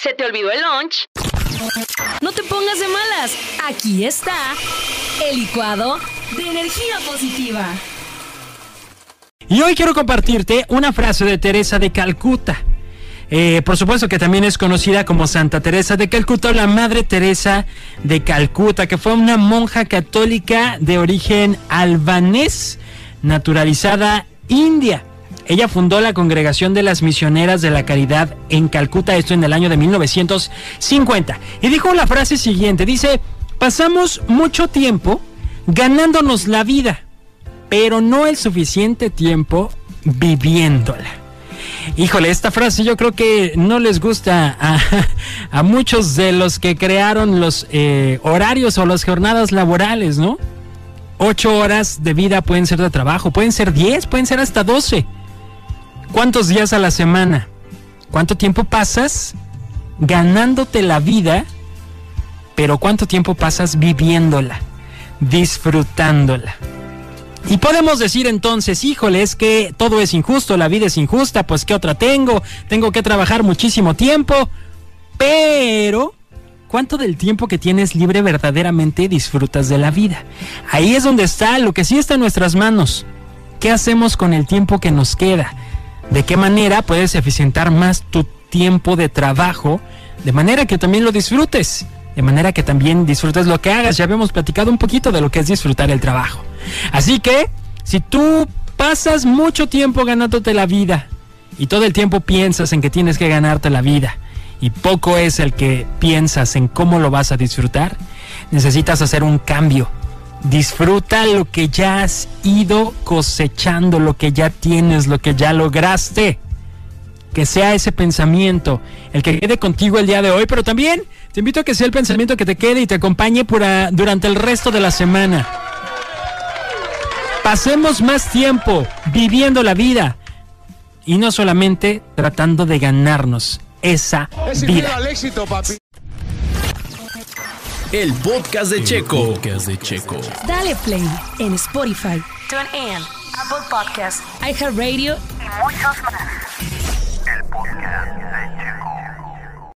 ¿Se te olvidó el lunch? No te pongas de malas. Aquí está el licuado de energía positiva. Y hoy quiero compartirte una frase de Teresa de Calcuta. Eh, por supuesto que también es conocida como Santa Teresa de Calcuta o la Madre Teresa de Calcuta, que fue una monja católica de origen albanés, naturalizada india. Ella fundó la Congregación de las Misioneras de la Caridad en Calcuta, esto en el año de 1950. Y dijo la frase siguiente, dice, pasamos mucho tiempo ganándonos la vida, pero no el suficiente tiempo viviéndola. Híjole, esta frase yo creo que no les gusta a, muchos de los que crearon los eh, horarios o las jornadas laborales, ¿no? Ocho horas de vida pueden ser de trabajo, pueden ser diez, pueden ser hasta doce. ¿Cuántos días a la semana? ¿Cuánto tiempo pasas ganándote la vida? Pero ¿cuánto tiempo pasas viviéndola, disfrutándola? Y podemos decir entonces, híjole, es que todo es injusto, la vida es injusta, pues ¿qué otra tengo? Tengo que trabajar muchísimo tiempo. Pero, ¿cuánto del tiempo que tienes libre verdaderamente disfrutas de la vida? Ahí es donde está lo que sí está en nuestras manos. ¿Qué hacemos con el tiempo que nos queda? ¿De qué manera puedes eficientar más tu tiempo de trabajo? De manera que también lo disfrutes de manera que también disfrutes lo que hagas. Ya habíamos platicado un poquito de lo que es disfrutar el trabajo. Así que, si tú pasas mucho tiempo ganándote la vida y todo el tiempo piensas en que tienes que ganarte la vida y poco es el que piensas en cómo lo vas a disfrutar, necesitas hacer un cambio. Disfruta lo que ya has ido cosechando, lo que ya tienes, lo que ya lograste que sea ese pensamiento el que quede contigo el día de hoy, pero también te invito a que sea el pensamiento que te quede y te acompañe por durante el resto de la semana. Pasemos más tiempo viviendo la vida y no solamente tratando de ganarnos esa vida. El podcast de Checo. podcast de Checo. Dale play en Spotify, TuneIn, Apple Podcasts, iHeartRadio y muchos más.